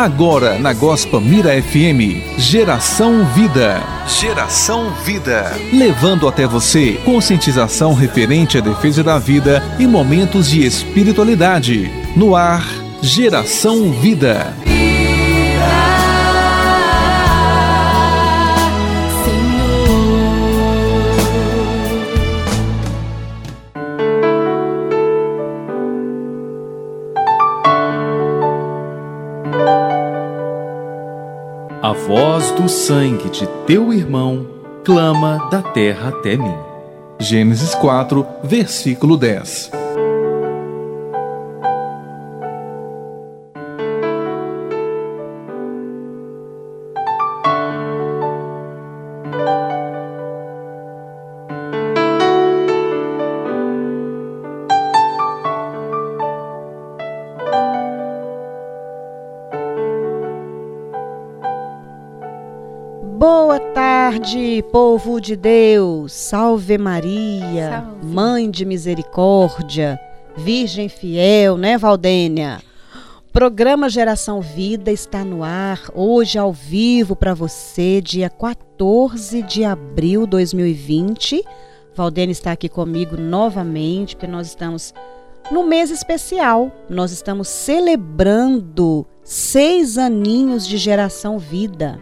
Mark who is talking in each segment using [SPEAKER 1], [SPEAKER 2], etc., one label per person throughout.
[SPEAKER 1] Agora na Gospel Mira FM, Geração Vida. Geração Vida. Levando até você conscientização referente à defesa da vida e momentos de espiritualidade. No ar, Geração Vida.
[SPEAKER 2] A voz do sangue de teu irmão clama da terra até mim.
[SPEAKER 1] Gênesis 4, versículo 10.
[SPEAKER 3] Povo de Deus. Salve Maria, Salve. Mãe de Misericórdia, Virgem fiel, né, Valdênia? Programa Geração Vida está no ar, hoje ao vivo para você, dia 14 de abril de 2020. Valdênia está aqui comigo novamente, porque nós estamos no mês especial. Nós estamos celebrando seis aninhos de Geração Vida.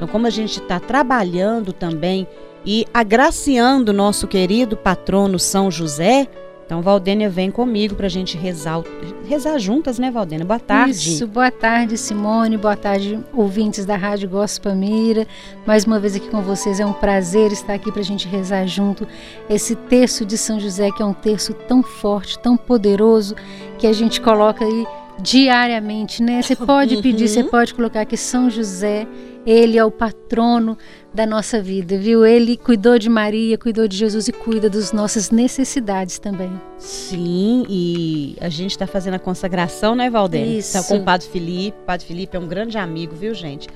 [SPEAKER 3] Então, como a gente está trabalhando também e agraciando nosso querido patrono São José, então Valdênia vem comigo para a gente rezar, rezar juntas, né, Valdênia? Boa tarde.
[SPEAKER 4] Isso, boa tarde, Simone. Boa tarde, ouvintes da Rádio Gospel Mira. Mais uma vez aqui com vocês. É um prazer estar aqui para a gente rezar junto esse terço de São José, que é um terço tão forte, tão poderoso, que a gente coloca aí diariamente, né? Você pode pedir, você uhum. pode colocar que São José ele é o patrono da nossa vida, viu? Ele cuidou de Maria, cuidou de Jesus e cuida das nossas necessidades também.
[SPEAKER 3] Sim, e a gente está fazendo a consagração, né, Valdênia?
[SPEAKER 4] Isso.
[SPEAKER 3] Tá com o Padre Felipe. O Padre Felipe é um grande amigo, viu, gente?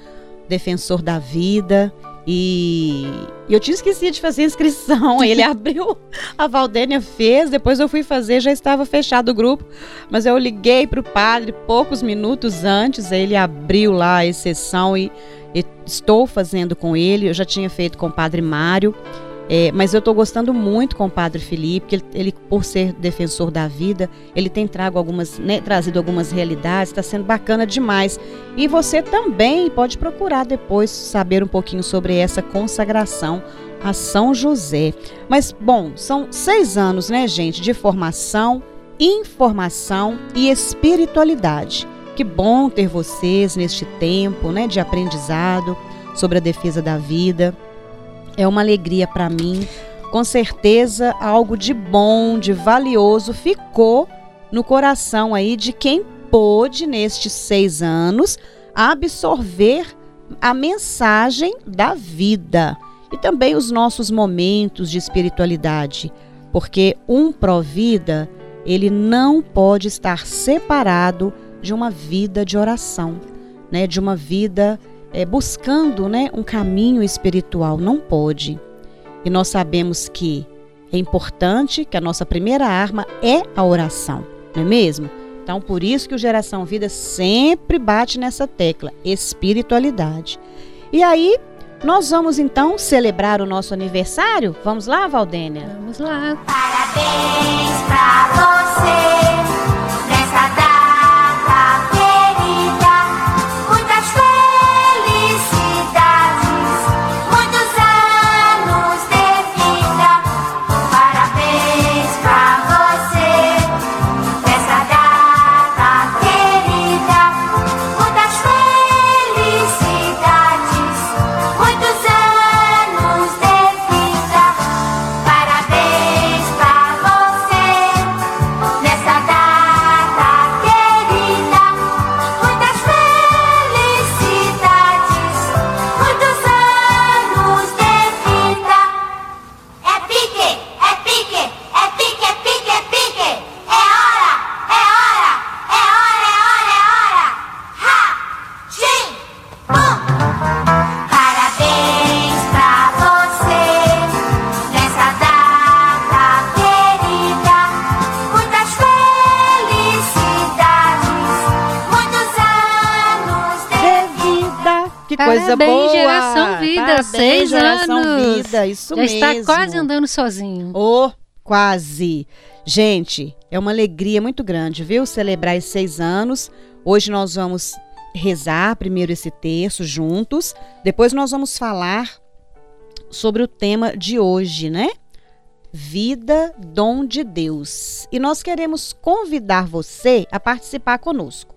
[SPEAKER 3] Defensor da vida. E eu tinha esquecido de fazer a inscrição. Ele abriu, a Valdênia fez, depois eu fui fazer, já estava fechado o grupo. Mas eu liguei para o padre poucos minutos antes, ele abriu lá a exceção e estou fazendo com ele, eu já tinha feito com o Padre Mário, é, mas eu estou gostando muito com o Padre Felipe, que ele, ele, por ser defensor da vida, ele tem trago algumas, né, trazido algumas realidades, está sendo bacana demais. E você também pode procurar depois saber um pouquinho sobre essa consagração a São José. Mas, bom, são seis anos, né, gente, de formação, informação e espiritualidade. Que bom ter vocês neste tempo né, de aprendizado sobre a defesa da vida. É uma alegria para mim. Com certeza, algo de bom, de valioso ficou no coração aí de quem pôde, nestes seis anos, absorver a mensagem da vida e também os nossos momentos de espiritualidade, porque um pró-vida, ele não pode estar separado de uma vida de oração, né? De uma vida é, buscando, né, um caminho espiritual. Não pode. E nós sabemos que é importante que a nossa primeira arma é a oração, não é mesmo? Então, por isso que o Geração Vida sempre bate nessa tecla, espiritualidade. E aí, nós vamos então celebrar o nosso aniversário? Vamos lá, Valdênia?
[SPEAKER 4] Vamos lá.
[SPEAKER 5] Parabéns pra você
[SPEAKER 4] seis
[SPEAKER 3] Geração
[SPEAKER 4] anos.
[SPEAKER 3] Vida, isso
[SPEAKER 4] Já
[SPEAKER 3] mesmo.
[SPEAKER 4] está quase andando sozinho.
[SPEAKER 3] Oh, quase. Gente, é uma alegria muito grande, viu? Celebrar esses seis anos. Hoje nós vamos rezar primeiro esse terço juntos. Depois nós vamos falar sobre o tema de hoje, né? Vida, dom de Deus. E nós queremos convidar você a participar conosco.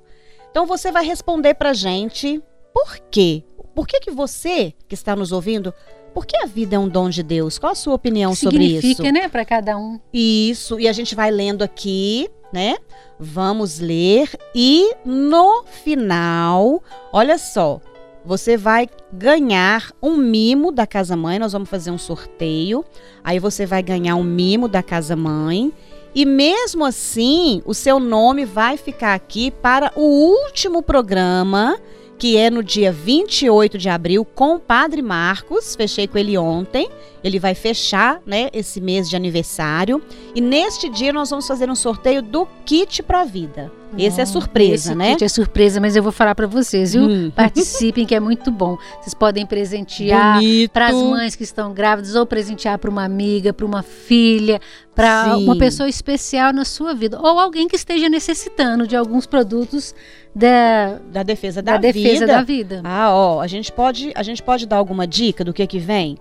[SPEAKER 3] Então você vai responder pra gente por quê? Por que, que você que está nos ouvindo, por que a vida é um dom de Deus? Qual a sua opinião sobre isso?
[SPEAKER 4] Significa, né, para cada um.
[SPEAKER 3] Isso, e a gente vai lendo aqui, né? Vamos ler e no final, olha só, você vai ganhar um mimo da Casa Mãe. Nós vamos fazer um sorteio. Aí você vai ganhar um mimo da Casa Mãe. E mesmo assim, o seu nome vai ficar aqui para o último programa, que é no dia 28 de abril, com o Padre Marcos. Fechei com ele ontem. Ele vai fechar, né, esse mês de aniversário. E neste dia nós vamos fazer um sorteio do kit Pro Vida. Esse é surpresa,
[SPEAKER 4] Esse
[SPEAKER 3] né?
[SPEAKER 4] kit é surpresa, mas eu vou falar para vocês, viu?
[SPEAKER 3] Hum.
[SPEAKER 4] Participem, que é muito bom. Vocês podem presentear para as mães que estão grávidas ou presentear para uma amiga, para uma filha, para uma pessoa especial na sua vida ou alguém que esteja necessitando de alguns produtos da,
[SPEAKER 3] Da defesa da,
[SPEAKER 4] da, defesa
[SPEAKER 3] vida.
[SPEAKER 4] da vida.
[SPEAKER 3] Ah, ó, a gente pode, a gente pode dar alguma dica do que que vem?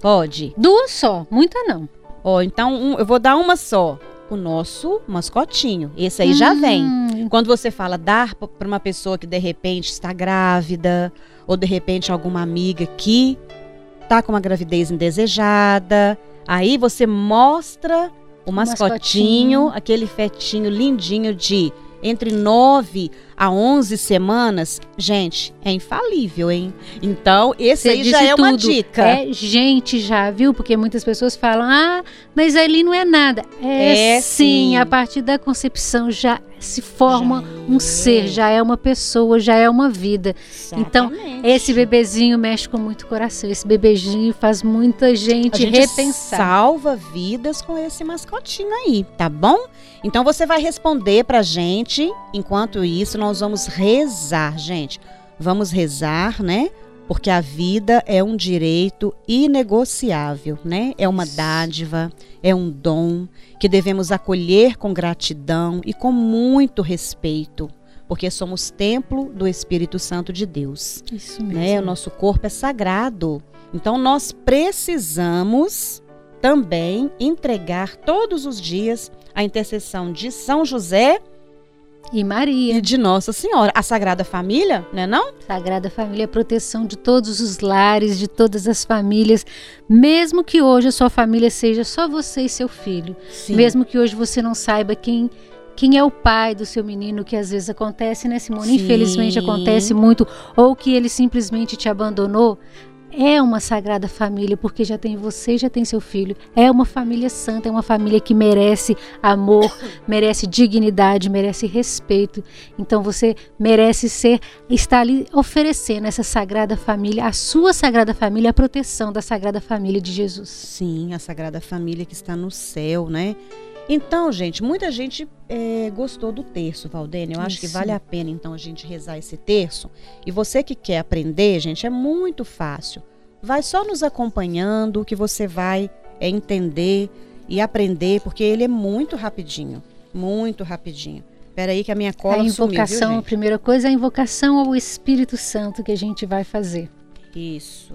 [SPEAKER 3] Pode.
[SPEAKER 4] Duas só, muita não.
[SPEAKER 3] Ó, então um- eu vou dar uma só. O nosso mascotinho. Esse aí já vem.
[SPEAKER 4] Hum,
[SPEAKER 3] Quando você fala dar para uma pessoa que de repente está grávida, ou de repente alguma amiga que tá com uma gravidez indesejada, aí você mostra o mascotinho,
[SPEAKER 4] mascotinho.
[SPEAKER 3] aquele fetinho lindinho de entre 9 a 11 semanas. Gente, é infalível, hein? Então, esse
[SPEAKER 4] Você
[SPEAKER 3] aí já é uma dica.
[SPEAKER 4] É gente já, viu? Porque muitas pessoas falam, ah, mas ali não é nada. É,
[SPEAKER 3] É
[SPEAKER 4] sim,
[SPEAKER 3] sim.
[SPEAKER 4] a partir da concepção já se forma
[SPEAKER 3] Já
[SPEAKER 4] um
[SPEAKER 3] é.
[SPEAKER 4] ser, já é uma pessoa, já é uma vida. Então,
[SPEAKER 3] Exatamente.
[SPEAKER 4] Esse bebezinho mexe com muito coração. Esse bebezinho faz muita
[SPEAKER 3] A
[SPEAKER 4] gente,
[SPEAKER 3] gente
[SPEAKER 4] repensar.
[SPEAKER 3] salva vidas com esse mascotinho aí, tá bom? Então você vai responder pra gente. Enquanto isso, nós vamos rezar, gente. Vamos rezar, né? Porque a vida é um direito inegociável, né? É uma dádiva, é um dom que devemos acolher com gratidão e com muito respeito, porque somos templo do Espírito Santo de Deus
[SPEAKER 4] Isso mesmo.
[SPEAKER 3] né? O nosso corpo é sagrado. Então nós precisamos também entregar todos os dias a intercessão de São José
[SPEAKER 4] E Maria,
[SPEAKER 3] e de Nossa Senhora, a Sagrada Família, né não?
[SPEAKER 4] Sagrada Família, é proteção de todos os lares, de todas as famílias. Mesmo que hoje a sua família seja só você e seu filho.
[SPEAKER 3] Sim.
[SPEAKER 4] Mesmo que hoje você não saiba quem quem é o pai do seu menino, que às vezes acontece, né, Simone?
[SPEAKER 3] Sim.
[SPEAKER 4] Infelizmente acontece muito, ou que ele simplesmente te abandonou. É uma sagrada família, porque já tem você, já tem seu filho. É uma família santa, é uma família que merece amor, merece dignidade, merece respeito. Então você merece ser, estar ali oferecendo essa sagrada família, a sua sagrada família, a proteção da sagrada família de Jesus.
[SPEAKER 3] Sim, a Sagrada Família que está no céu, né? Então, gente, muita gente é, gostou do terço, Valdênia. Eu acho que vale a pena, então, a gente rezar esse terço. E você que quer aprender, gente, é muito fácil. Vai só nos acompanhando que você vai é, entender e aprender, porque ele é muito rapidinho. Muito rapidinho. Pera aí que a minha cola
[SPEAKER 4] a
[SPEAKER 3] sumiu, viu,
[SPEAKER 4] invocação, a primeira coisa é a invocação ao Espírito Santo que a gente vai fazer.
[SPEAKER 3] Isso.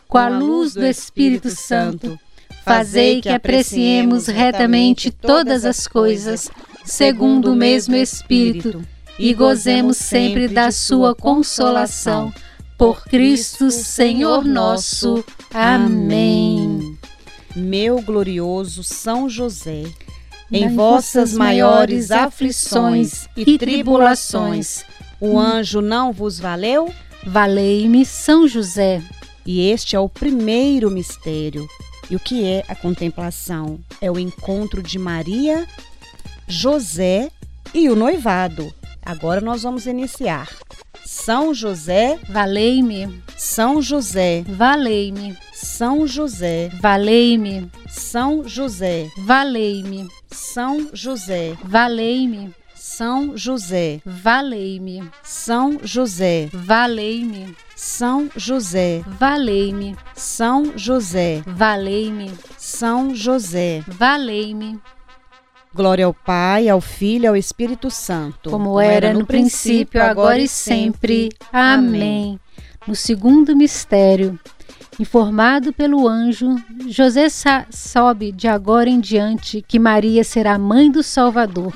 [SPEAKER 4] com a luz do Espírito Santo. Fazei que apreciemos retamente todas as coisas, segundo o mesmo Espírito, e gozemos sempre da sua consolação. Por Cristo, Senhor nosso. Amém.
[SPEAKER 3] Meu glorioso São José, em vossas maiores aflições e tribulações, o anjo não vos valeu?
[SPEAKER 4] Valei-me, São José.
[SPEAKER 3] E este é o primeiro mistério. E o que é a contemplação? É o encontro de Maria, José e o noivado. Agora nós vamos iniciar. São José,
[SPEAKER 4] Valei-me,
[SPEAKER 3] São José,
[SPEAKER 4] valei-me,
[SPEAKER 3] São José,
[SPEAKER 4] valei-me,
[SPEAKER 3] São José,
[SPEAKER 4] valei-me,
[SPEAKER 3] São José,
[SPEAKER 4] valei-me,
[SPEAKER 3] São José,
[SPEAKER 4] valei-me,
[SPEAKER 3] São José,
[SPEAKER 4] valei-me,
[SPEAKER 3] São José,
[SPEAKER 4] valei-me,
[SPEAKER 3] São José,
[SPEAKER 4] valei-me,
[SPEAKER 3] São José.
[SPEAKER 4] valei-me,
[SPEAKER 3] Glória ao Pai, ao Filho e ao Espírito Santo.
[SPEAKER 4] como era no princípio, agora e sempre. Amém. No segundo mistério, informado pelo anjo, José sobe de agora em diante que Maria será mãe do Salvador.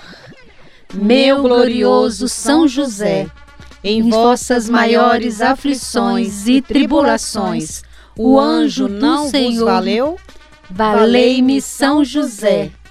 [SPEAKER 4] Meu glorioso São José,
[SPEAKER 3] em vossas maiores aflições e tribulações, o anjo não vos
[SPEAKER 4] Senhor,
[SPEAKER 3] valeu?
[SPEAKER 4] valei-me São José.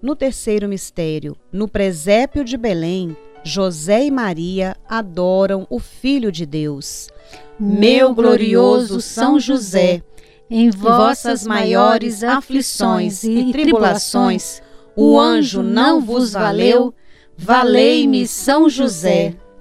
[SPEAKER 3] No terceiro mistério, no presépio de Belém, José e Maria adoram o Filho de Deus. Meu glorioso São José,
[SPEAKER 4] em
[SPEAKER 3] vossas maiores aflições e tribulações, o anjo não vos valeu? Valei-me, São José.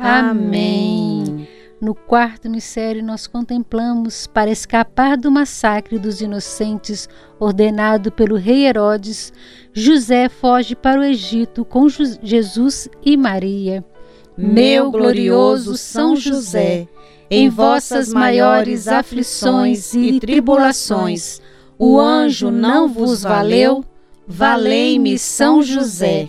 [SPEAKER 3] Amém.
[SPEAKER 4] No quarto mistério, nós contemplamos, para escapar do massacre dos inocentes ordenado pelo rei Herodes, José foge para o Egito com Jesus e Maria.
[SPEAKER 3] Meu glorioso São José, em vossas maiores aflições e tribulações, o anjo não vos valeu? Valei-me, São José.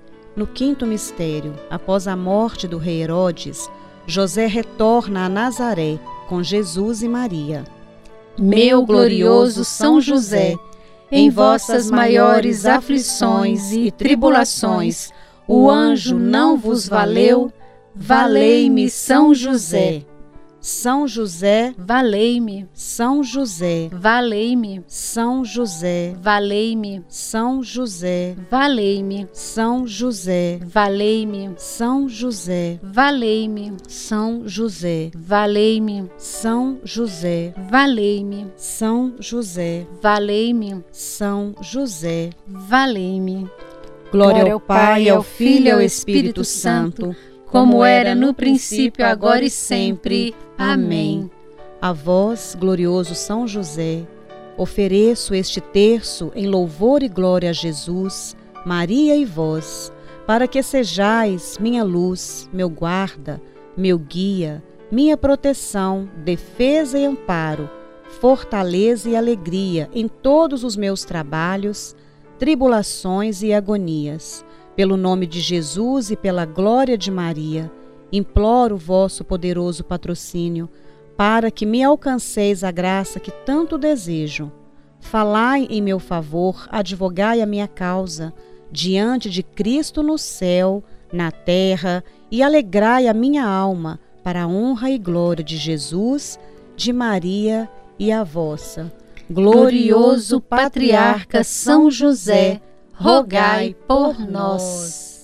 [SPEAKER 3] No quinto mistério, após a morte do rei Herodes, José retorna a Nazaré com Jesus e Maria.
[SPEAKER 4] Meu glorioso São José, em vossas maiores aflições e tribulações, o anjo não vos valeu? Valei-me, São José.
[SPEAKER 3] São José,
[SPEAKER 4] Valei-me,
[SPEAKER 3] São José,
[SPEAKER 4] valei-me,
[SPEAKER 3] São José,
[SPEAKER 4] valei-me,
[SPEAKER 3] São José,
[SPEAKER 4] valei-me,
[SPEAKER 3] São José,
[SPEAKER 4] valei-me,
[SPEAKER 3] São José,
[SPEAKER 4] valei-me,
[SPEAKER 3] São José,
[SPEAKER 4] valei-me,
[SPEAKER 3] São José,
[SPEAKER 4] valei-me,
[SPEAKER 3] São José,
[SPEAKER 4] valei-me,
[SPEAKER 3] São José.
[SPEAKER 4] valei-me.
[SPEAKER 3] Glória ao Pai, ao Filho e ao Espírito Santo,
[SPEAKER 4] como era no princípio, agora e sempre. Amém.
[SPEAKER 3] A vós, glorioso São José, ofereço este terço em louvor e glória a Jesus, Maria e vós, para que sejais minha luz, meu guarda, meu guia, minha proteção, defesa e amparo, fortaleza e alegria em todos os meus trabalhos, tribulações e agonias. Pelo nome de Jesus e pela glória de Maria, imploro o vosso poderoso patrocínio para que me alcanceis a graça que tanto desejo. Falai em meu favor, advogai a minha causa diante de Cristo no céu, na terra, e alegrai a minha alma para a honra e glória de Jesus, de Maria e a vossa.
[SPEAKER 4] Glorioso patriarca São José, rogai por nós.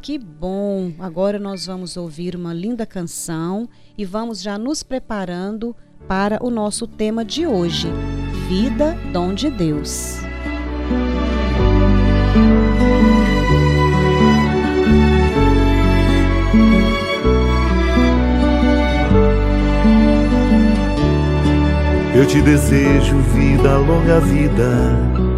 [SPEAKER 3] Que bom! Agora nós vamos ouvir uma linda canção e vamos já nos preparando para o nosso tema de hoje: Vida, dom de Deus.
[SPEAKER 6] Eu te desejo vida, longa vida.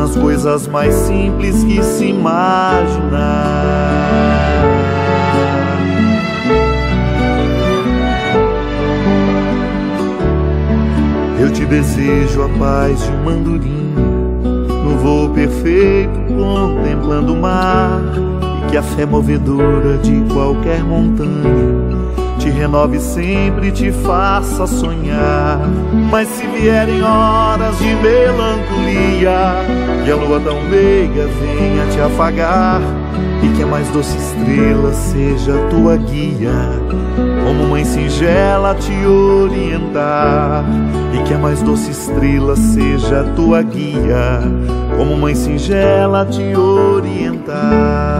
[SPEAKER 6] nas coisas mais simples que se imaginar. Eu te desejo a paz de um andorinha, no voo perfeito contemplando o mar, e que a fé movedora de qualquer montanha te renove sempre e te faça sonhar. Mas se vierem horas de melancolia, que a lua tão meiga venha te afagar, e que a mais doce estrela seja a tua guia, como mãe singela te orientar, e que a mais doce estrela seja a tua guia, como mãe singela te orientar.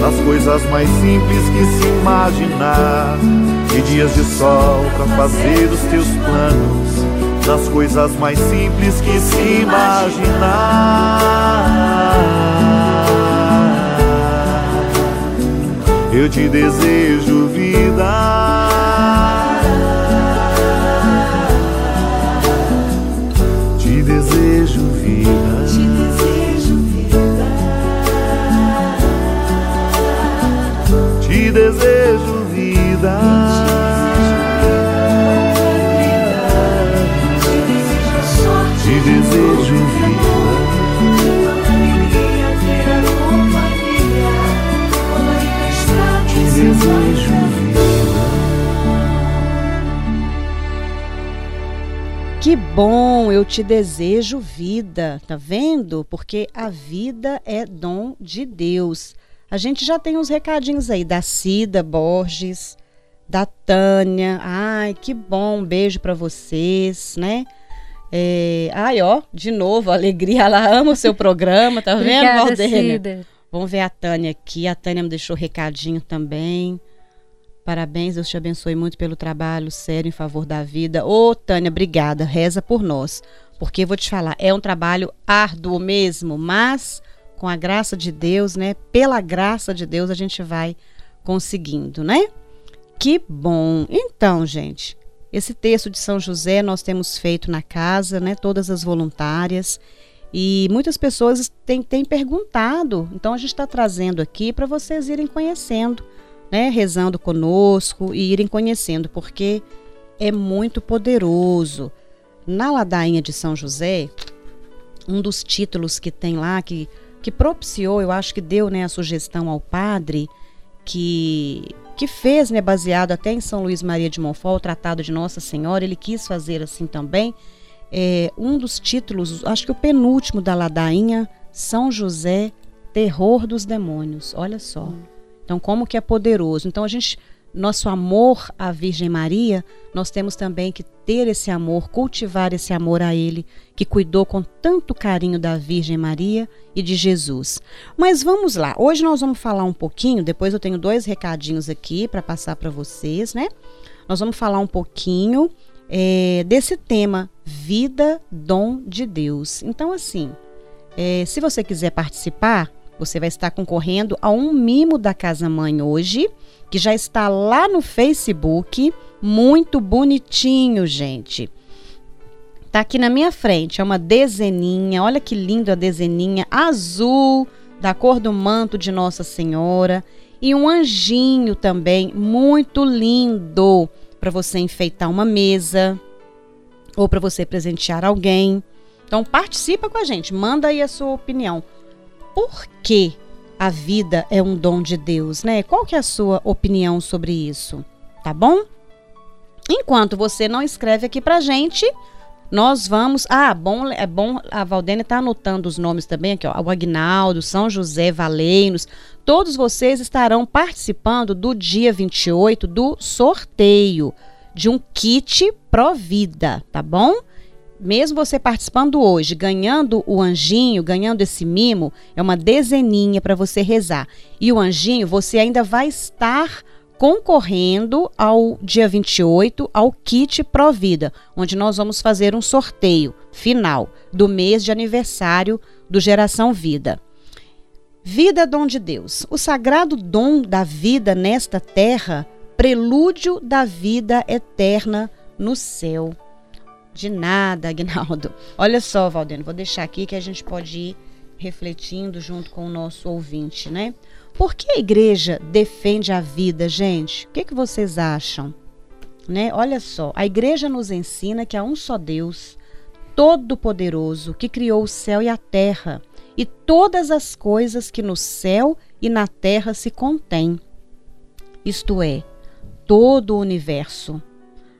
[SPEAKER 6] nas coisas mais simples que se imaginar. E dias de sol para fazer os teus planos nas coisas mais simples que se imaginar. Eu te desejo vida.
[SPEAKER 3] Bom, eu te desejo vida, tá vendo? Porque a vida é dom de Deus. A gente já tem uns recadinhos aí da Cida Borges, da Tânia. Ai, que bom, um beijo pra vocês, né? É, ai, ó, de novo, alegria, ela ama o seu programa, tá vendo,
[SPEAKER 4] Obrigada,
[SPEAKER 3] Valdênia?
[SPEAKER 4] Cida.
[SPEAKER 3] Vamos ver a Tânia aqui. A Tânia me deixou recadinho também. Parabéns, Deus te abençoe muito pelo trabalho sério em favor da vida. Ô, Tânia, obrigada. Reza por nós. Porque vou te falar, é um trabalho árduo mesmo, mas com a graça de Deus, né? Pela graça de Deus a gente vai conseguindo, né? Que bom. Então, gente, esse texto de São José nós temos feito na casa, né? Todas as voluntárias. E muitas pessoas têm, têm perguntado. Então a gente está trazendo aqui para vocês irem conhecendo, né? Rezando conosco e irem conhecendo, porque é muito poderoso. Na ladainha de São José, um dos títulos que tem lá, que, que propiciou, eu acho que deu né, a sugestão ao padre, que, que fez, né, baseado até em São Luís Maria de Montfort, o Tratado de Nossa Senhora, ele quis fazer assim também. É, um dos títulos, acho que o penúltimo da ladainha, São José, Terror dos Demônios. Olha só. Então, como que é poderoso. Então, a gente, nosso amor à Virgem Maria, nós temos também que ter esse amor, cultivar esse amor a Ele, que cuidou com tanto carinho da Virgem Maria e de Jesus. Mas vamos lá. Hoje nós vamos falar um pouquinho. Depois eu tenho dois recadinhos aqui para passar para vocês, né? nós vamos falar um pouquinho é, desse tema, vida, dom de Deus. Então, assim, é, se você quiser participar, você vai estar concorrendo a um mimo da Casa Mãe hoje, que já está lá no Facebook, muito bonitinho, gente. Tá aqui na minha frente, é uma dezeninha, olha que lindo a dezeninha, azul, da cor do manto de Nossa Senhora, e um anjinho também, muito lindo, para você enfeitar uma mesa ou para você presentear alguém. Então participa com a gente, manda aí a sua opinião. Por que a vida é um dom de Deus, né? Qual que é a sua opinião sobre isso? Tá bom? Enquanto você não escreve aqui pra gente, nós vamos. Ah, bom, é bom. A Valdênia tá anotando os nomes também aqui, ó. O Agnaldo, São José, Valeinos. Todos vocês estarão participando do dia 28 do sorteio de um kit Provida, tá bom? Mesmo você participando hoje, ganhando o anjinho, ganhando esse mimo, é uma dezeninha para você rezar. E o anjinho, você ainda vai estar concorrendo ao dia 28 ao kit Provida, onde nós vamos fazer um sorteio final do mês de aniversário do Geração Vida. Vida é dom de Deus. O sagrado dom da vida nesta terra, prelúdio da vida eterna no céu. De nada, Agnaldo. Olha só, Valdeno, vou deixar aqui que a gente pode ir refletindo junto com o nosso ouvinte, né? Por que a igreja defende a vida, gente? O que, que vocês acham? Né? Olha só, a igreja nos ensina que há um só Deus, todo-poderoso, que criou o céu e a terra, e todas as coisas que no céu e na terra se contêm. Isto é, todo o universo.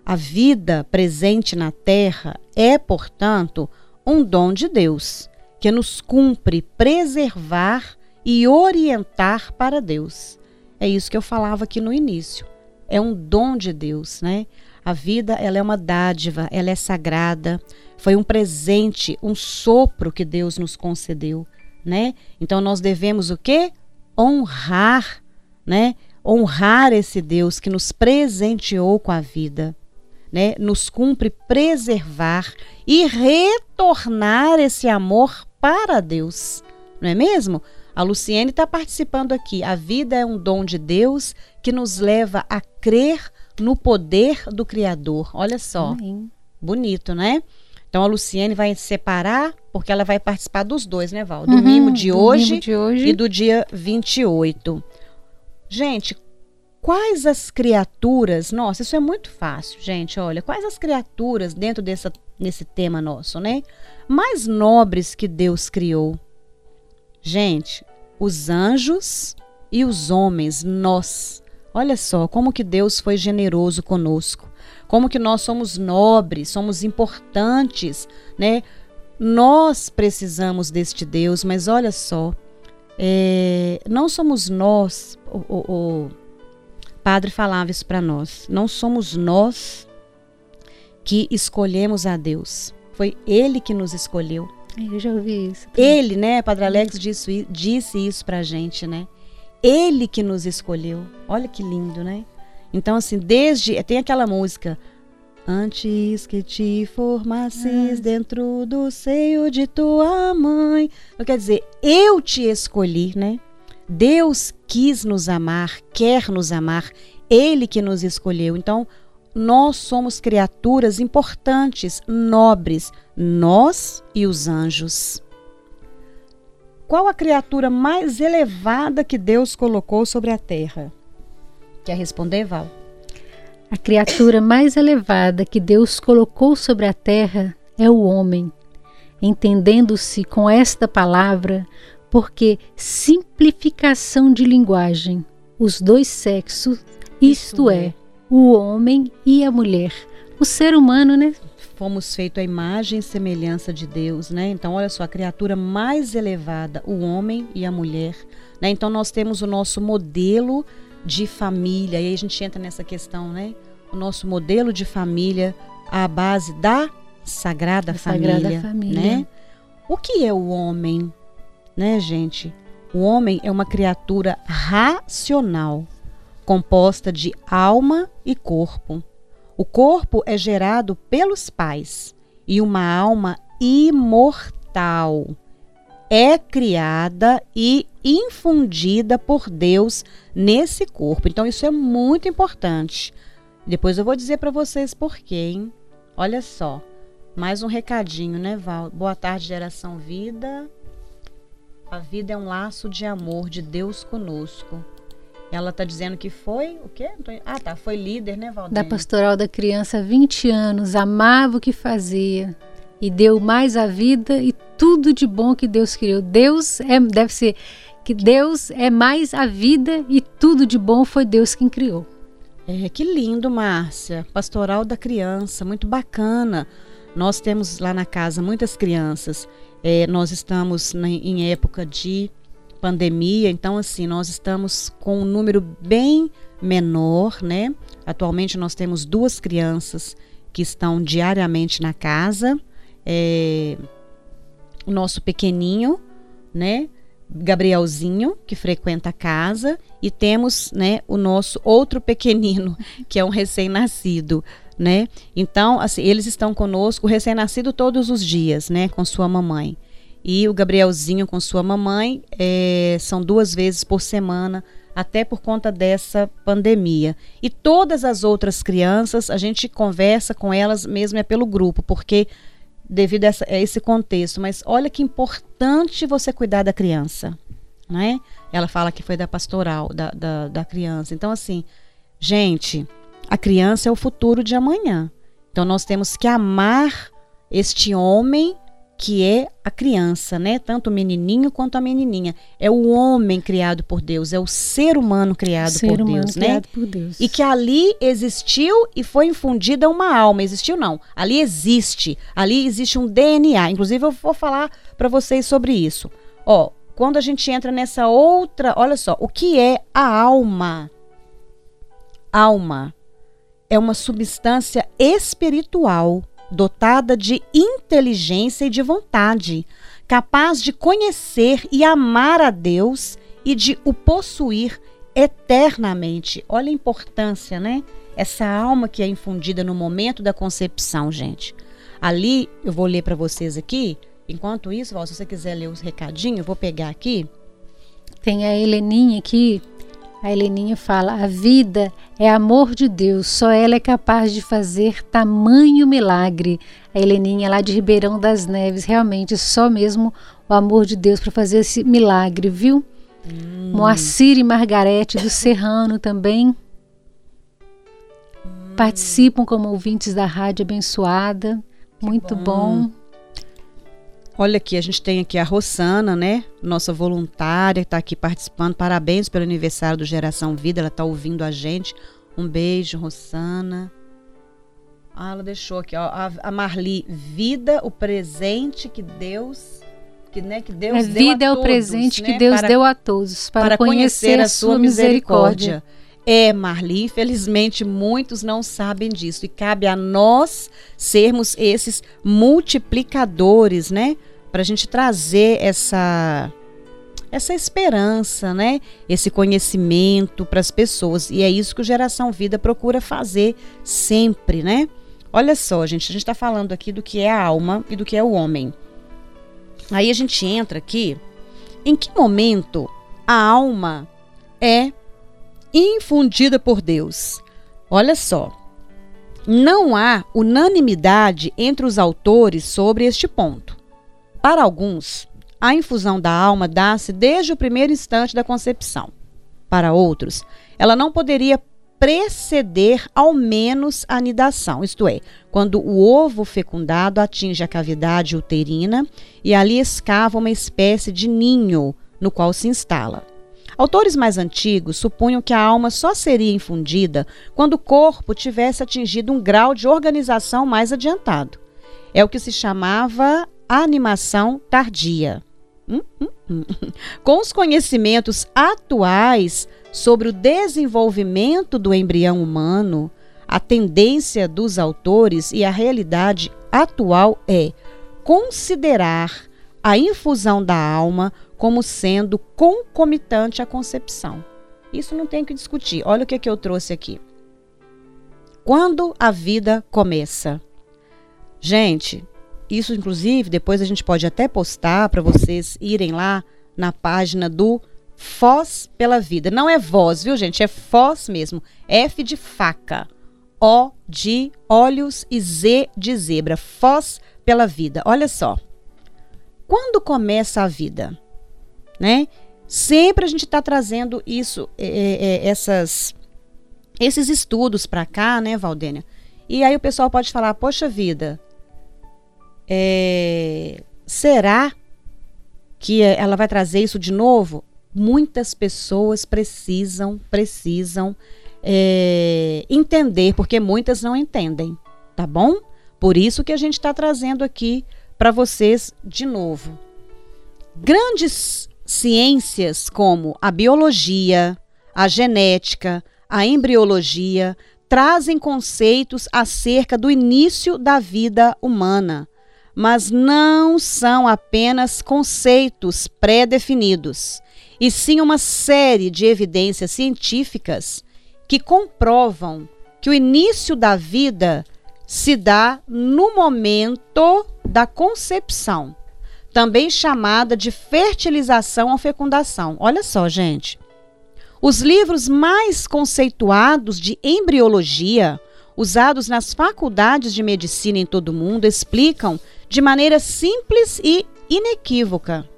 [SPEAKER 3] A vida presente na terra é, portanto, um dom de Deus, que nos cumpre preservar e orientar para Deus. É isso que eu falava aqui no início. É um dom de Deus, né? A vida, ela é uma dádiva, ela é sagrada, foi um presente, um sopro que Deus nos concedeu, né? Então nós devemos o quê? Honrar, né? Honrar esse Deus que nos presenteou com a vida né, nos cumpre preservar e retornar esse amor para Deus, não é mesmo? A Luciene está participando aqui. A vida é um dom de Deus que nos leva a crer no poder do Criador. Olha só.
[SPEAKER 4] Amém.
[SPEAKER 3] Bonito, né? Então a Luciene vai separar, porque ela vai participar dos dois, né, Val? Do
[SPEAKER 4] Uhum,
[SPEAKER 3] mimo de
[SPEAKER 4] do
[SPEAKER 3] hoje
[SPEAKER 4] de hoje.
[SPEAKER 3] e do dia 28. Gente, quais as criaturas, nossa, isso é muito fácil, gente, olha, quais as criaturas dentro dessa, nesse tema nosso, né? Mais nobres que Deus criou? Gente, os anjos e os homens, nós. Olha só como que Deus foi generoso conosco. Como que nós somos nobres, somos importantes, né? Nós precisamos deste Deus, mas olha só, é, não somos nós, o, o- o padre falava isso para nós, não somos nós que escolhemos a Deus, foi Ele que nos escolheu.
[SPEAKER 4] Eu já ouvi isso.
[SPEAKER 3] Ele, né, Padre Alex disse, disse isso pra gente, né? Ele que nos escolheu. Olha que lindo, né? Então, assim, desde. Tem aquela música. Antes que te formasses dentro do seio de tua mãe. Então, quer dizer, eu te escolhi, né? Deus quis nos amar, quer nos amar. Ele que nos escolheu. Então, nós somos criaturas importantes, nobres, nós e os anjos. Qual a criatura mais elevada que Deus colocou sobre a terra? Quer responder, Val?
[SPEAKER 4] A criatura mais elevada que Deus colocou sobre a terra é o homem, entendendo-se com esta palavra, porque simplificação de linguagem, os dois sexos, isto é,
[SPEAKER 3] é.
[SPEAKER 4] o homem e a mulher. O ser humano, né?
[SPEAKER 3] Fomos feitos à imagem e semelhança de Deus, né? Então, olha só, a criatura mais elevada, o homem e a mulher. Né? Então, nós temos o nosso modelo de família, e aí a gente entra nessa questão, né? O nosso modelo de família à base da Sagrada,
[SPEAKER 4] Da
[SPEAKER 3] família,
[SPEAKER 4] Sagrada Família.
[SPEAKER 3] né? O que é o homem, né, gente? O homem é uma criatura racional, composta de alma e corpo. O corpo é gerado pelos pais e uma alma imortal é criada e infundida por Deus nesse corpo. Então isso é muito importante. Depois eu vou dizer para vocês por quê, hein? Olha só. Mais um recadinho, né, Val? Boa tarde, geração vida. A vida é um laço de amor de Deus conosco. Ela tá dizendo que foi o quê? Ah, tá. Foi líder, né, Valdênia?
[SPEAKER 4] Da pastoral da criança, 20 anos, amava o que fazia e deu mais a vida e tudo de bom que Deus criou. Deus é, deve ser que Deus é mais a vida e tudo de bom foi Deus quem criou.
[SPEAKER 3] É, que lindo, Márcia. Pastoral da criança, muito bacana. Nós temos lá na casa muitas crianças. É, nós estamos na- em época de pandemia, então assim, nós estamos com um número bem menor, né? Atualmente nós temos duas crianças que estão diariamente na casa. É, o nosso pequeninho, né? Gabrielzinho, que frequenta a casa, e temos, né, o nosso outro pequenino, que é um recém-nascido, né? Então, assim, eles estão conosco, o recém-nascido todos os dias, né, com sua mamãe. E o Gabrielzinho com sua mamãe é, são duas vezes por semana, até por conta dessa pandemia. E todas as outras crianças, a gente conversa com elas mesmo é pelo grupo, porque devido a, essa- a esse contexto. Mas olha que importante você cuidar da criança, né? Ela fala que foi da pastoral, da, da, da criança. Então, assim, gente, a criança é o futuro de amanhã. Então, nós temos que amar este homem que é a criança, né? Tanto o menininho quanto a menininha. É o homem criado por Deus, é o ser humano criado
[SPEAKER 4] Ser
[SPEAKER 3] por
[SPEAKER 4] humano
[SPEAKER 3] Deus, né?
[SPEAKER 4] criado por Deus.
[SPEAKER 3] E que ali existiu e foi infundida uma alma. Existiu não. Ali existe. Ali existe um DNA. Inclusive eu vou falar para vocês sobre isso. Ó, quando a gente entra nessa outra, olha só, o que é a alma? Alma é uma substância espiritual dotada de inteligência e de vontade, capaz de conhecer e amar a Deus e de o possuir eternamente. Olha a importância, né? Essa alma que é infundida no momento da concepção, gente. Ali, eu vou ler para vocês aqui. Enquanto isso, se você quiser ler os recadinhos, eu vou pegar aqui.
[SPEAKER 4] Tem a Heleninha aqui. A Heleninha fala: a vida é amor de Deus, só ela é capaz de fazer tamanho milagre. A Heleninha lá de Ribeirão das Neves, realmente só mesmo o amor de Deus para fazer esse milagre, viu? Moacir e Margarete do Serrano também participam como ouvintes da Rádio Abençoada. Muito bom.
[SPEAKER 3] Olha aqui, a gente tem aqui a Rossana, né? Nossa voluntária, que está aqui participando. Parabéns pelo aniversário do Geração Vida. Ela está ouvindo a gente. Um beijo, Rossana. Ah, ela deixou aqui, ó. A, Marli, vida, o presente que Deus. Que, né, que Deus
[SPEAKER 4] A
[SPEAKER 3] deu
[SPEAKER 4] vida
[SPEAKER 3] a
[SPEAKER 4] é o
[SPEAKER 3] todos,
[SPEAKER 4] presente
[SPEAKER 3] né,
[SPEAKER 4] que Deus
[SPEAKER 3] para-
[SPEAKER 4] deu a todos para, conhecer, a sua misericórdia.
[SPEAKER 3] É, Marli, infelizmente muitos não sabem disso e cabe a nós sermos esses multiplicadores, né? Para a gente trazer essa essa esperança, né? Esse conhecimento para as pessoas e é isso que o Geração Vida procura fazer sempre, né? Olha só, gente, a gente está falando aqui do que é a alma e do que é o homem. Aí a gente entra aqui. Em que momento a alma é infundida por Deus? Olha só. Não há unanimidade entre os autores sobre este ponto. Para alguns, a infusão da alma dá-se desde o primeiro instante da concepção. Para outros, ela não poderia preceder ao menos a anidação, isto é, quando o ovo fecundado atinge a cavidade uterina e ali escava uma espécie de ninho no qual se instala. Autores mais antigos supunham que a alma só seria infundida quando o corpo tivesse atingido um grau de organização mais adiantado. É o que se chamava animação tardia. Hum, hum, hum. Com os conhecimentos atuais sobre o desenvolvimento do embrião humano, a tendência dos autores e a realidade atual é considerar a infusão da alma como sendo concomitante à concepção. Isso não tem que discutir. Olha o que, que eu trouxe aqui. Quando a vida começa? Gente, isso inclusive depois a gente pode até postar para vocês irem lá na página do Foz pela Vida. Não é voz, viu, gente? É Foz mesmo. F de faca. O de olhos e Z de zebra. Foz pela Vida. Olha só. Quando começa a vida? Né? Sempre a gente está trazendo isso, é, é, essas, esses estudos para cá, né, Valdênia? E aí o pessoal pode falar, poxa vida, é, será que ela vai trazer isso de novo? Muitas pessoas precisam, precisam é, entender, porque muitas não entendem, tá bom? Por isso que a gente está trazendo aqui para vocês de novo. Grandes ciências como a biologia, a genética, a embriologia trazem conceitos acerca do início da vida humana, mas não são apenas conceitos pré-definidos, e sim uma série de evidências científicas que comprovam que o início da vida se dá no momento da concepção também chamada de fertilização ou fecundação. Olha só, gente. Os livros mais conceituados de embriologia, usados nas faculdades de medicina em todo o mundo, explicam de maneira simples e inequívoca.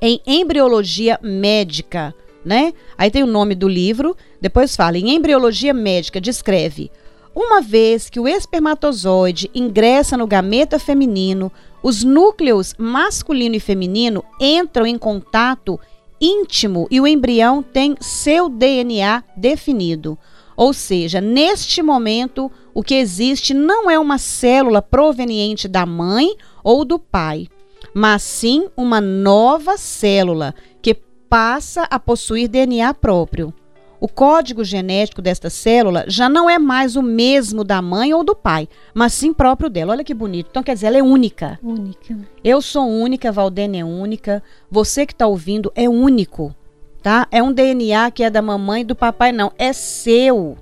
[SPEAKER 3] Em embriologia médica, né? Aí tem o nome do livro, depois fala em embriologia médica, descreve uma vez que o espermatozoide ingressa no gameta feminino, os núcleos masculino e feminino entram em contato íntimo e o embrião tem seu DNA definido. Ou seja, neste momento, o que existe não é uma célula proveniente da mãe ou do pai, mas sim uma nova célula que passa a possuir DNA próprio. O código genético desta célula já não é mais o mesmo da mãe ou do pai, mas sim próprio dela. Olha que bonito. Então, quer dizer, ela é única.
[SPEAKER 4] Única.
[SPEAKER 3] Eu sou única, Valdene é única. Você que está ouvindo é único, tá? É um DNA que é da mamãe e do papai, não. É seu,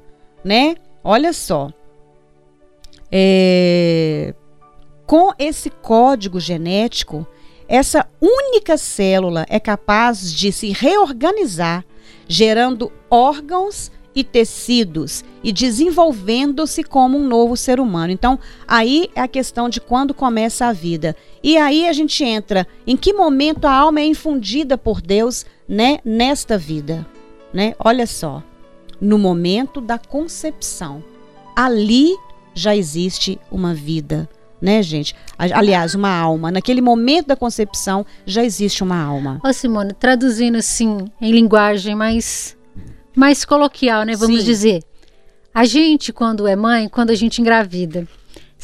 [SPEAKER 3] né? Olha só. É... Com esse código genético, essa única célula é capaz de se reorganizar gerando órgãos e tecidos e desenvolvendo-se como um novo ser humano. Então, aí é a questão de quando começa a vida. E aí a gente entra em que momento a alma é infundida por Deus, né, nesta vida, né? Olha só, no momento da concepção. Ali já existe uma vida, né, gente? Aliás, uma alma. Naquele momento da concepção já existe uma alma.
[SPEAKER 4] Ô Simone, traduzindo assim em linguagem mais mais coloquial, né, vamos
[SPEAKER 3] Sim.
[SPEAKER 4] dizer. A gente quando é mãe, quando a gente engravida,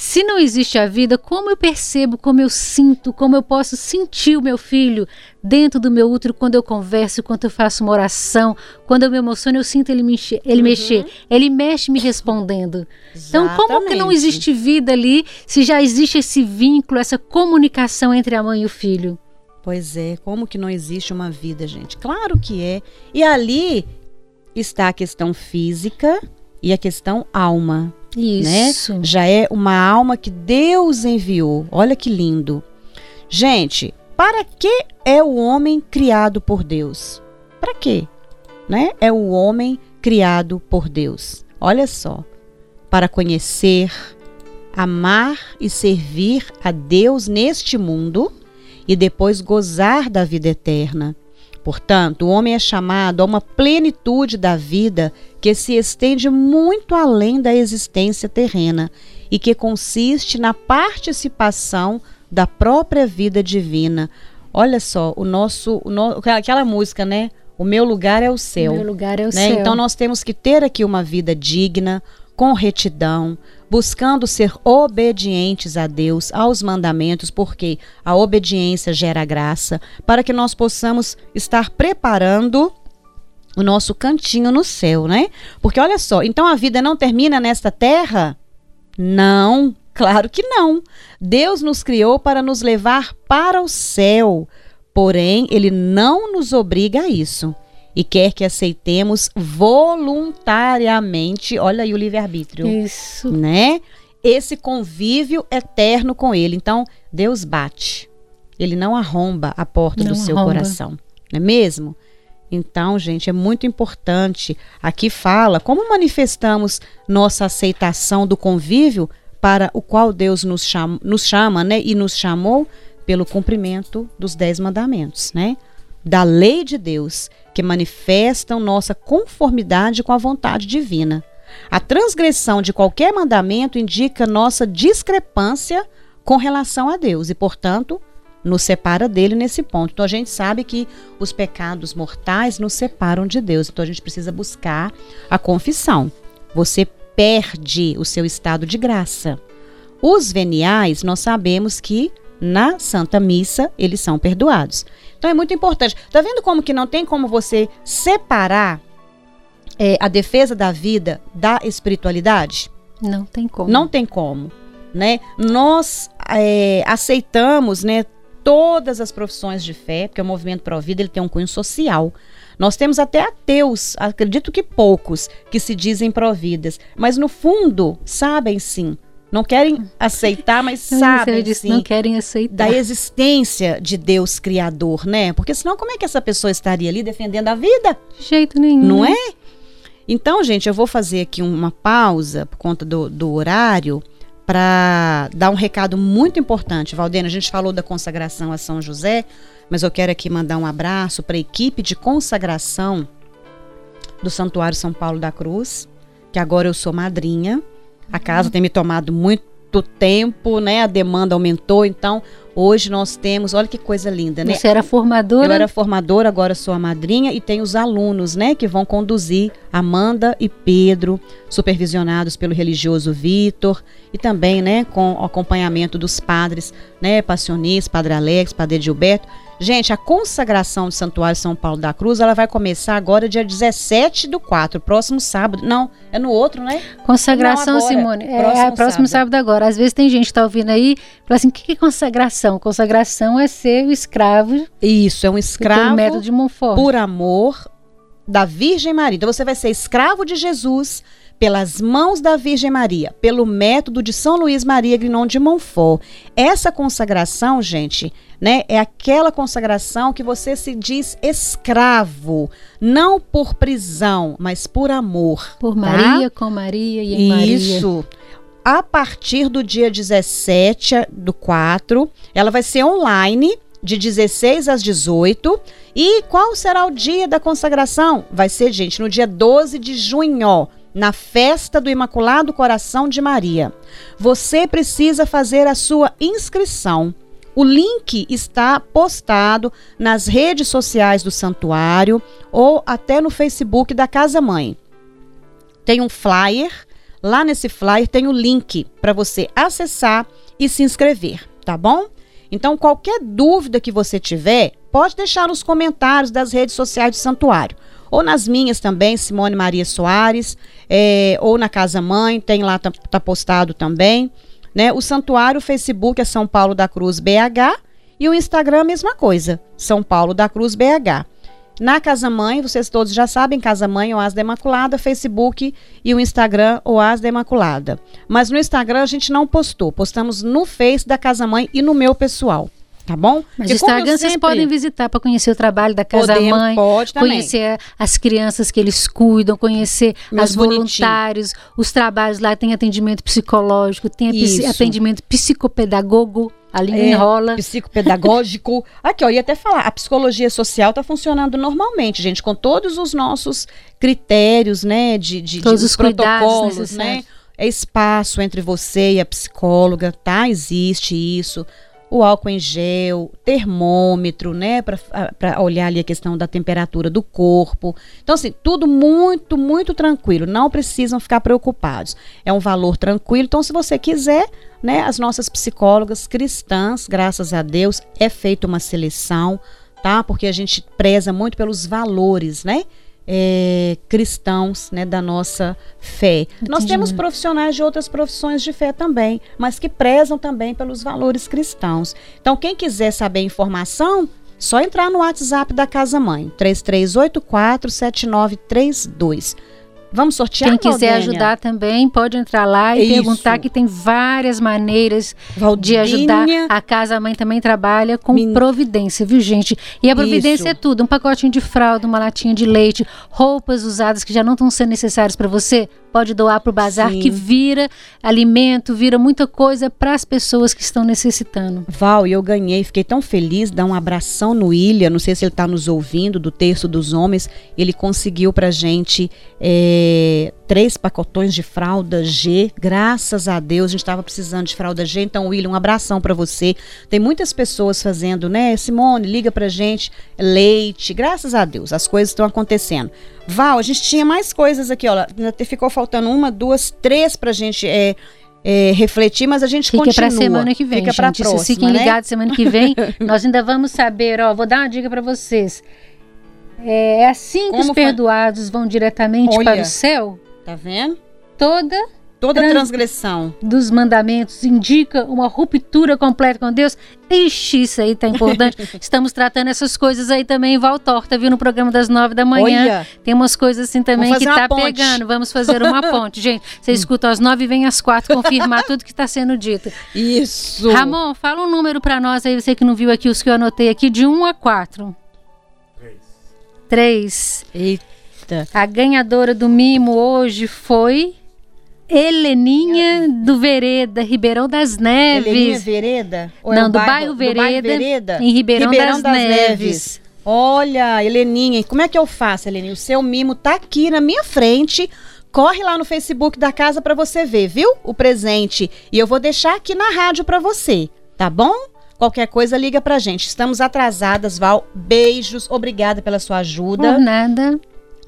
[SPEAKER 4] se não existe a vida, como eu percebo, como eu sinto, como eu posso sentir o meu filho dentro do meu útero quando eu converso, quando eu faço uma oração, quando eu me emociono, eu sinto ele, mexer, ele mexer, ele mexe me respondendo. Então, como que não
[SPEAKER 3] Exatamente.
[SPEAKER 4] existe vida ali se já existe esse vínculo, essa comunicação entre a mãe e o filho?
[SPEAKER 3] Pois é, como que não existe uma vida, gente? Claro que é. E ali está a questão física e a questão alma.
[SPEAKER 4] Isso.
[SPEAKER 3] Já é uma alma que Deus enviou. Olha que lindo. Gente, para que é o homem criado por Deus? Para quê? Né? É o homem criado por Deus. Olha só. Para conhecer, amar e servir a Deus neste mundo e depois gozar da vida eterna. Portanto, o homem é chamado a uma plenitude da vida que se estende muito além da existência terrena e que consiste na participação da própria vida divina. Olha só, o nosso, o no- aquela música, né? O meu lugar é o céu.
[SPEAKER 4] Meu lugar é o
[SPEAKER 3] né?
[SPEAKER 4] céu.
[SPEAKER 3] Então nós temos que ter aqui uma vida digna, com retidão, buscando ser obedientes a Deus, aos mandamentos, porque a obediência gera graça, para que nós possamos estar preparando o nosso cantinho no céu, né? Porque olha só, então a vida não termina nesta terra? Não, claro que não. Deus nos criou para nos levar para o céu. Porém, ele não nos obriga a isso. E quer que aceitemos voluntariamente, olha aí o livre-arbítrio,
[SPEAKER 4] Isso.
[SPEAKER 3] né? Esse convívio eterno com ele. Então, Deus bate. Ele não arromba a porta
[SPEAKER 4] Não
[SPEAKER 3] do seu
[SPEAKER 4] arromba.
[SPEAKER 3] coração, não é mesmo? Então, gente, é muito importante. Aqui fala como manifestamos nossa aceitação do convívio para o qual Deus nos chama, nos chama né? E nos chamou pelo cumprimento dos dez mandamentos, né? Da lei de Deus, que manifestam nossa conformidade com a vontade divina. A transgressão de qualquer mandamento indica nossa discrepância com relação a Deus e, portanto, nos separa dele nesse ponto. Então a gente sabe que os pecados mortais nos separam de Deus. Então a gente precisa buscar a confissão. Você perde o seu estado de graça. Os veniais, nós sabemos que na Santa Missa eles são perdoados. Então é muito importante. Tá vendo como que não tem como você separar é, a defesa da vida da espiritualidade?
[SPEAKER 4] Não tem como.
[SPEAKER 3] Não tem como, né? Nós é, aceitamos, né, todas as profissões de fé, porque o movimento Pro Vida ele tem um cunho social. Nós temos até ateus, acredito que poucos, que se dizem providas, mas no fundo sabem sim. Não querem aceitar, mas sabem
[SPEAKER 4] disse,
[SPEAKER 3] sim
[SPEAKER 4] não querem aceitar.
[SPEAKER 3] da existência de Deus criador, né? Porque senão como é que essa pessoa estaria ali defendendo a vida?
[SPEAKER 4] De jeito nenhum.
[SPEAKER 3] Não é? Então, gente, eu vou fazer aqui uma pausa por conta do, do horário para dar um recado muito importante. Valdena, a gente falou da consagração a São José, mas eu quero aqui mandar um abraço para a equipe de consagração do Santuário São Paulo da Cruz, que agora eu sou madrinha. A casa tem me tomado muito tempo, né? A demanda aumentou, então hoje nós temos, olha que coisa linda, né?
[SPEAKER 4] Você era formadora?
[SPEAKER 3] Eu era formadora, agora sou a madrinha e tem os alunos, né, que vão conduzir Amanda e Pedro, supervisionados pelo religioso Vitor e também, né, com o acompanhamento dos padres, né, passionistas, Padre Alex, Padre Gilberto. Gente, a consagração do Santuário São Paulo da Cruz, ela vai começar agora dia 17 do 4, próximo sábado. Não, é no outro, né?
[SPEAKER 4] Consagração,
[SPEAKER 3] agora.
[SPEAKER 4] Simone. É,
[SPEAKER 3] Próximo
[SPEAKER 4] é próximo sábado. agora. Às vezes tem gente que tá ouvindo aí, fala assim, o que que é consagração? Consagração é ser o escravo
[SPEAKER 3] Isso, é um escravo
[SPEAKER 4] método de Montfort.
[SPEAKER 3] por amor da Virgem Maria. Então você vai ser escravo de Jesus pelas mãos da Virgem Maria, pelo método de São Luís Maria Grignon de Montfort. Essa consagração, gente, né, é aquela consagração que você se diz escravo, não por prisão, mas por amor.
[SPEAKER 4] Por
[SPEAKER 3] tá?
[SPEAKER 4] Maria, com Maria e em Maria.
[SPEAKER 3] Isso. A partir do dia 17 do 4, ela vai ser online, de 16 às 18. E qual será o dia da consagração? Vai ser, gente, no dia 12 de junho, na festa do Imaculado Coração de Maria. Você precisa fazer a sua inscrição. O link está postado nas redes sociais do santuário ou até no Facebook da Casa Mãe. Tem um flyer Lá nesse flyer tem o link para você acessar e se inscrever, tá bom? Então, qualquer dúvida que você tiver, pode deixar nos comentários das redes sociais do Santuário. Ou nas minhas também, Simone Maria Soares, é, ou na Casa Mãe, tem lá, tá, tá postado também. Né? O Santuário, o Facebook é São Paulo da Cruz BH e o Instagram a mesma coisa, São Paulo da Cruz BH. Na Casa Mãe, vocês todos já sabem, Casa Mãe Oás da Imaculada, Facebook e o Instagram Oás da Imaculada. Mas no Instagram a gente não postou, postamos no Face da Casa Mãe e no meu pessoal, tá bom?
[SPEAKER 4] Mas
[SPEAKER 3] Porque
[SPEAKER 4] Instagram vocês
[SPEAKER 3] sempre-
[SPEAKER 4] podem visitar para conhecer o trabalho da Casa
[SPEAKER 3] Podemos,
[SPEAKER 4] Mãe,
[SPEAKER 3] pode também.
[SPEAKER 4] conhecer as crianças que eles cuidam, conhecer
[SPEAKER 3] Meus
[SPEAKER 4] as voluntários, os trabalhos lá tem atendimento psicológico, tem
[SPEAKER 3] Isso.
[SPEAKER 4] atendimento psicopedagogo, ali
[SPEAKER 3] É,
[SPEAKER 4] enrola.
[SPEAKER 3] psicopedagógico. Aqui, ó, ia até falar, a psicologia social está funcionando normalmente, gente, com todos os nossos critérios, né, de, de, de
[SPEAKER 4] Todos os cuidados
[SPEAKER 3] protocolos, né? É espaço entre você e a psicóloga, tá? Existe isso. O álcool em gel, termômetro, né, para olhar ali a questão da temperatura do corpo. Então, assim, tudo muito, muito tranquilo. Não precisam ficar preocupados. É um valor tranquilo. Então, se você quiser, né, as nossas psicólogas cristãs, graças a Deus, é feita uma seleção, tá? Porque a gente preza muito pelos valores, né? É, cristãos né, da nossa fé. Nós temos profissionais de outras profissões de fé também, mas que prezam também pelos valores cristãos. Então, quem quiser saber informação, Só entrar no WhatsApp da Casa Mãe, 33847932. Vamos sortear,
[SPEAKER 4] Quem quiser
[SPEAKER 3] Valdênia?
[SPEAKER 4] ajudar também pode entrar lá e
[SPEAKER 3] Isso.
[SPEAKER 4] perguntar que tem várias maneiras de ajudar. A Casa Mãe também trabalha com
[SPEAKER 3] Men-
[SPEAKER 4] providência, viu, gente? E a providência
[SPEAKER 3] Isso.
[SPEAKER 4] é tudo: um pacotinho de fralda, uma latinha de leite, roupas usadas que já não estão sendo necessárias para você. Pode doar para o bazar,
[SPEAKER 3] Sim.
[SPEAKER 4] que vira alimento, vira muita coisa para as pessoas que estão necessitando.
[SPEAKER 3] Val, e eu ganhei, fiquei tão feliz, dar um abração no William, não sei se ele está nos ouvindo, do Terço dos Homens, ele conseguiu pra gente é, três pacotões de fralda G, graças a Deus, a gente estava precisando de fralda G, então William, um abração pra você. Tem muitas pessoas fazendo, né, Simone, liga pra gente, leite, graças a Deus, as coisas estão acontecendo. Val, a gente tinha mais coisas aqui, ó, ficou faltando uma, duas, três pra gente é, é, refletir, mas a gente
[SPEAKER 4] Fica
[SPEAKER 3] continua.
[SPEAKER 4] para semana que vem,
[SPEAKER 3] Fica pra
[SPEAKER 4] gente. Vocês
[SPEAKER 3] próxima,
[SPEAKER 4] fiquem
[SPEAKER 3] né?
[SPEAKER 4] ligados semana que vem. nós ainda vamos saber, ó, vou dar uma dica para vocês. É assim que
[SPEAKER 3] Como
[SPEAKER 4] os perdoados vão diretamente
[SPEAKER 3] Olha.
[SPEAKER 4] para o céu,
[SPEAKER 3] Tá vendo?
[SPEAKER 4] toda
[SPEAKER 3] Toda
[SPEAKER 4] Trans-
[SPEAKER 3] transgressão.
[SPEAKER 4] dos mandamentos indica uma ruptura completa com Deus. Ixi, isso aí tá importante. Estamos tratando essas coisas aí também em Valtorta, viu? No programa das nove da manhã.
[SPEAKER 3] Olha,
[SPEAKER 4] Tem umas coisas assim também que tá
[SPEAKER 3] ponte.
[SPEAKER 4] pegando. Vamos fazer uma ponte. Gente, você escuta às nove e vem às quatro confirmar tudo que está sendo dito.
[SPEAKER 3] isso.
[SPEAKER 4] Ramon, fala um número para nós aí, você que não viu aqui os que eu anotei aqui, de 1 a 4. 3.
[SPEAKER 3] Eita.
[SPEAKER 4] A ganhadora do mimo hoje foi Heleninha do Vereda, Ribeirão das
[SPEAKER 3] Heleninha
[SPEAKER 4] Neves.
[SPEAKER 3] Vereda? Ou
[SPEAKER 4] Não,
[SPEAKER 3] o
[SPEAKER 4] do bairro Vereda,
[SPEAKER 3] Vereda?
[SPEAKER 4] em Ribeirão, das, Neves.
[SPEAKER 3] Olha, Heleninha, como é que eu faço, Heleninha? O seu mimo tá aqui na minha frente. Corre lá no Facebook da casa pra você ver, viu? O presente. E eu vou deixar aqui na rádio pra você, tá bom? Qualquer coisa, liga pra gente. Estamos atrasadas, Val. Beijos. Obrigada pela sua ajuda.
[SPEAKER 4] Por nada.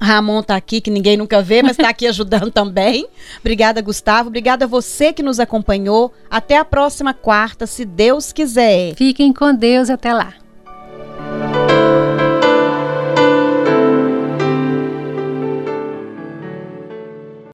[SPEAKER 3] Ramon tá aqui, que ninguém nunca vê, mas tá aqui ajudando também. Obrigada, Gustavo. Obrigada a você que nos acompanhou. Até a próxima quarta, se Deus quiser.
[SPEAKER 4] Fiquem com Deus. Até lá.